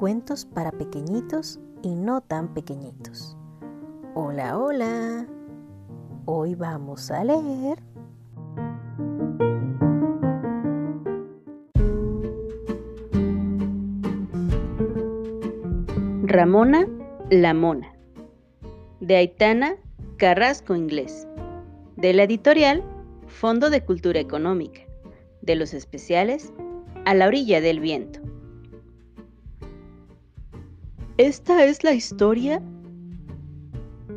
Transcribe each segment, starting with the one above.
Cuentos para pequeñitos y no tan pequeñitos. Hola, hola. Hoy vamos a leer Ramona la Mona de Aitana Carrasco Inglés de la editorial Fondo de Cultura Económica de los especiales A la orilla del viento. Esta es la historia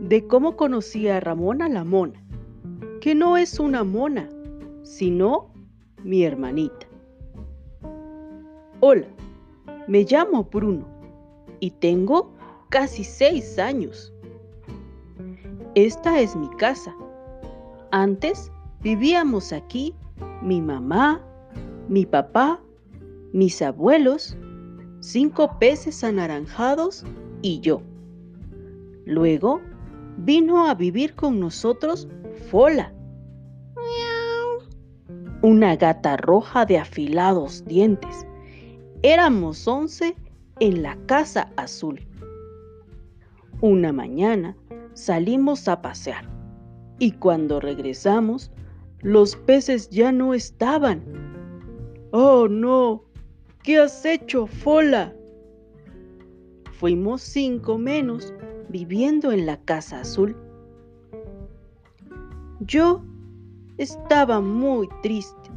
de cómo conocí a Ramona la mona, que no es una mona, sino mi hermanita. Hola, me llamo Bruno y tengo casi seis años. Esta es mi casa. Antes vivíamos aquí mi mamá, mi papá, mis abuelos cinco peces anaranjados y yo. Luego vino a vivir con nosotros Fola, una gata roja de afilados dientes. Éramos once en la casa azul. Una mañana salimos a pasear y cuando regresamos, los peces ya no estaban. ¡Oh, no! ¿Qué has hecho, Fola? Fuimos cinco menos viviendo en la casa azul. Yo estaba muy triste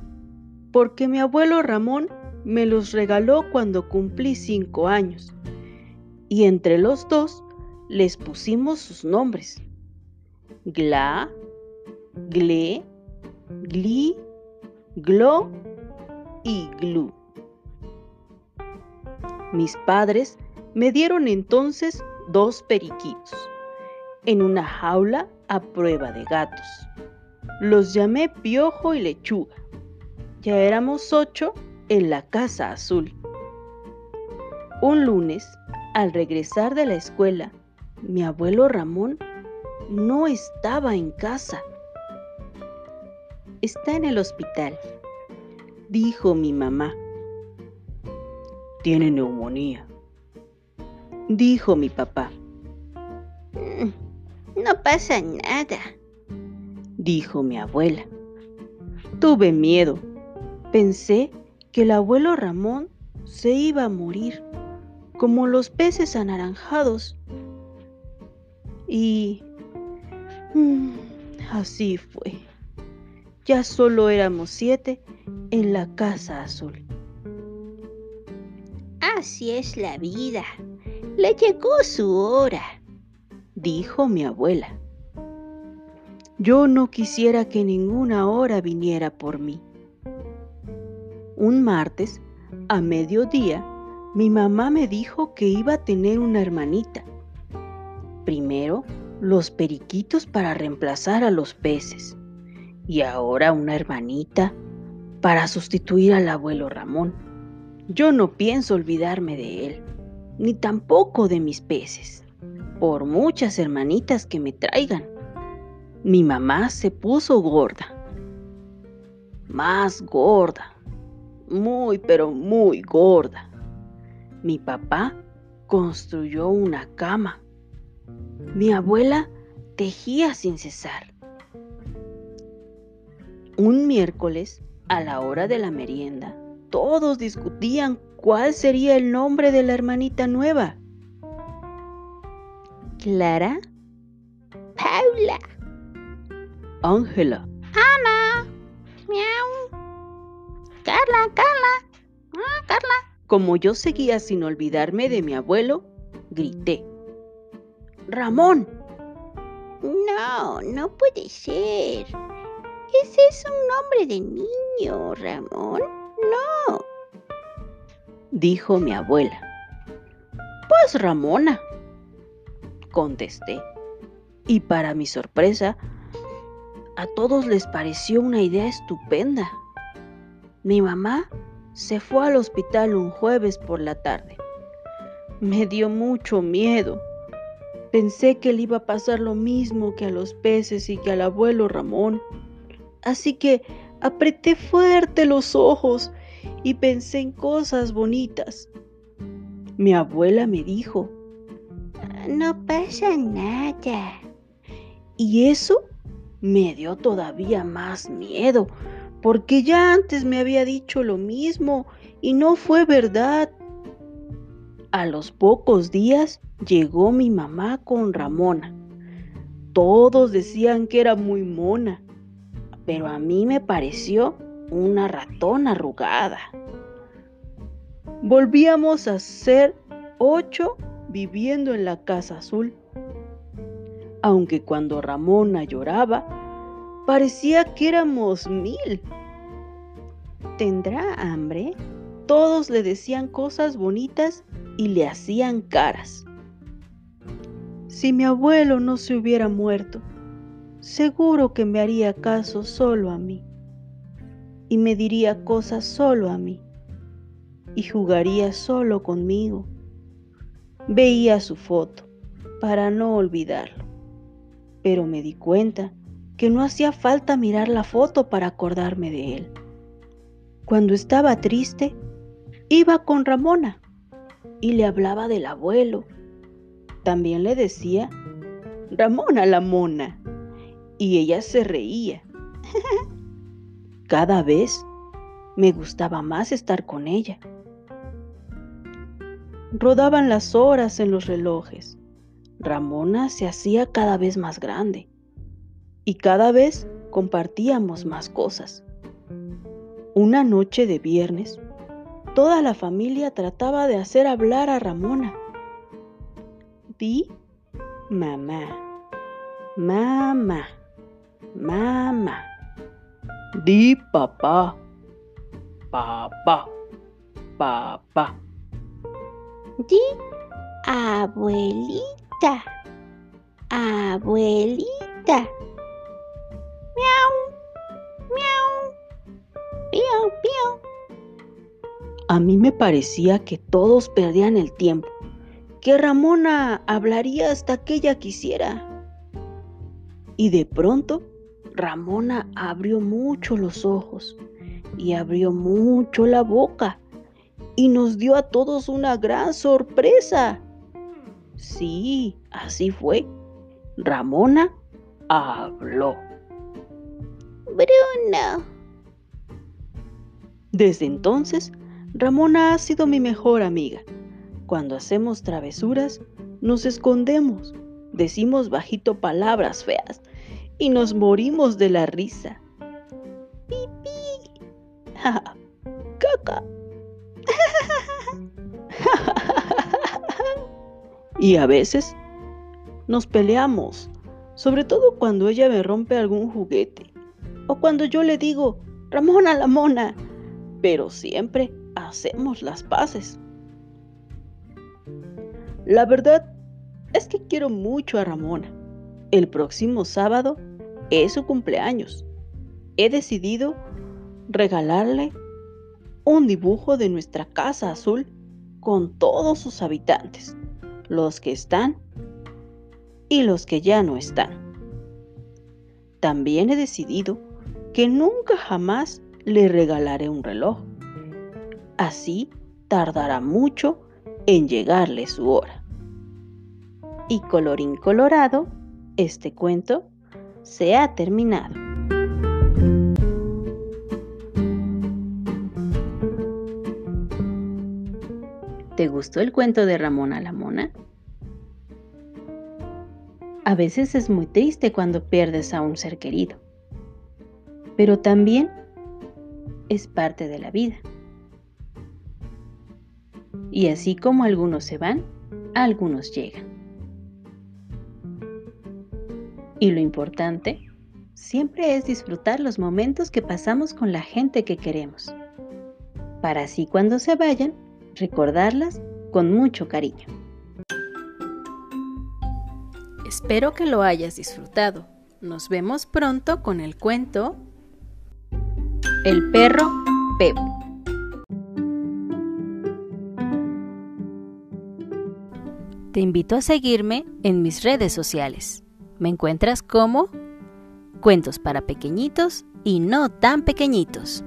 porque mi abuelo Ramón me los regaló cuando cumplí cinco años y entre los dos les pusimos sus nombres. Gla, Gle, Gli, Glo y Glu. Mis padres me dieron entonces dos periquitos en una jaula a prueba de gatos. Los llamé Piojo y Lechuga. Ya éramos ocho en la casa azul. Un lunes, al regresar de la escuela, mi abuelo Ramón no estaba en casa. Está en el hospital, dijo mi mamá. Tiene neumonía, dijo mi papá. Mm, no pasa nada, dijo mi abuela. Tuve miedo. Pensé que el abuelo Ramón se iba a morir, como los peces anaranjados. Y mm, así fue. Ya solo éramos siete en la casa azul. Así es la vida. Le llegó su hora, dijo mi abuela. Yo no quisiera que ninguna hora viniera por mí. Un martes, a mediodía, mi mamá me dijo que iba a tener una hermanita. Primero, los periquitos para reemplazar a los peces. Y ahora una hermanita para sustituir al abuelo Ramón. Yo no pienso olvidarme de él, ni tampoco de mis peces, por muchas hermanitas que me traigan. Mi mamá se puso gorda, más gorda, muy pero muy gorda. Mi papá construyó una cama. Mi abuela tejía sin cesar. Un miércoles, a la hora de la merienda, todos discutían cuál sería el nombre de la hermanita nueva. Clara. Paula. Ángela. Ana. Miau. Carla, Carla. Ah, Carla. Como yo seguía sin olvidarme de mi abuelo, grité. Ramón. No, no puede ser. Ese es un nombre de niño, Ramón. No, dijo mi abuela. Pues Ramona, contesté. Y para mi sorpresa, a todos les pareció una idea estupenda. Mi mamá se fue al hospital un jueves por la tarde. Me dio mucho miedo. Pensé que le iba a pasar lo mismo que a los peces y que al abuelo Ramón. Así que apreté fuerte los ojos y pensé en cosas bonitas. mi abuela me dijo, no pasa nada. Y eso me dio todavía más miedo, porque ya antes me había dicho lo mismo y no fue verdad. A los pocos días llegó mi mamá con Ramona. Todos decían que era muy mona, pero a mí me pareció una ratona arrugada. Volvíamos a ser ocho viviendo en la casa azul. Aunque cuando Ramona lloraba, parecía que éramos mil. ¿Tendrá hambre? Todos le decían cosas bonitas y le hacían caras. Si mi abuelo no se hubiera muerto, seguro que me haría caso solo a mí y me diría cosas solo a mí y jugaría solo conmigo. Veía su foto para no olvidarlo, pero me di cuenta que no hacía falta mirar la foto para acordarme de él. Cuando estaba triste, iba con Ramona y le hablaba del abuelo. También le decía, Ramona la mona, y ella se reía. Cada vez me gustaba más estar con ella. Rodaban las horas en los relojes. Ramona se hacía cada vez más grande y cada vez compartíamos más cosas. Una noche de viernes, toda la familia trataba de hacer hablar a Ramona. Di mamá, mamá, mamá. Di papá, papá, papá. Di abuelita, abuelita. Miau, miau, piau, piau. A mí me parecía que todos perdían el tiempo, que Ramona hablaría hasta que ella quisiera. Y de pronto, Ramona abrió mucho los ojos y abrió mucho la boca y nos dio a todos una gran sorpresa. Sí, así fue. Ramona habló. Bruno. Desde entonces, Ramona ha sido mi mejor amiga. Cuando hacemos travesuras, nos escondemos, decimos bajito palabras feas y nos morimos de la risa. Pipí. Caca. y a veces nos peleamos, sobre todo cuando ella me rompe algún juguete o cuando yo le digo, Ramona la mona, pero siempre hacemos las paces. La verdad es que quiero mucho a Ramona. El próximo sábado es su cumpleaños. He decidido regalarle un dibujo de nuestra casa azul con todos sus habitantes, los que están y los que ya no están. También he decidido que nunca jamás le regalaré un reloj. Así tardará mucho en llegarle su hora. Y colorín colorado, este cuento se ha terminado. ¿Te gustó el cuento de Ramona la Mona? A veces es muy triste cuando pierdes a un ser querido, pero también es parte de la vida. Y así como algunos se van, algunos llegan. Y lo importante siempre es disfrutar los momentos que pasamos con la gente que queremos, para así cuando se vayan, recordarlas con mucho cariño. Espero que lo hayas disfrutado. Nos vemos pronto con el cuento El perro Pep. Te invito a seguirme en mis redes sociales. Me encuentras como Cuentos para pequeñitos y no tan pequeñitos.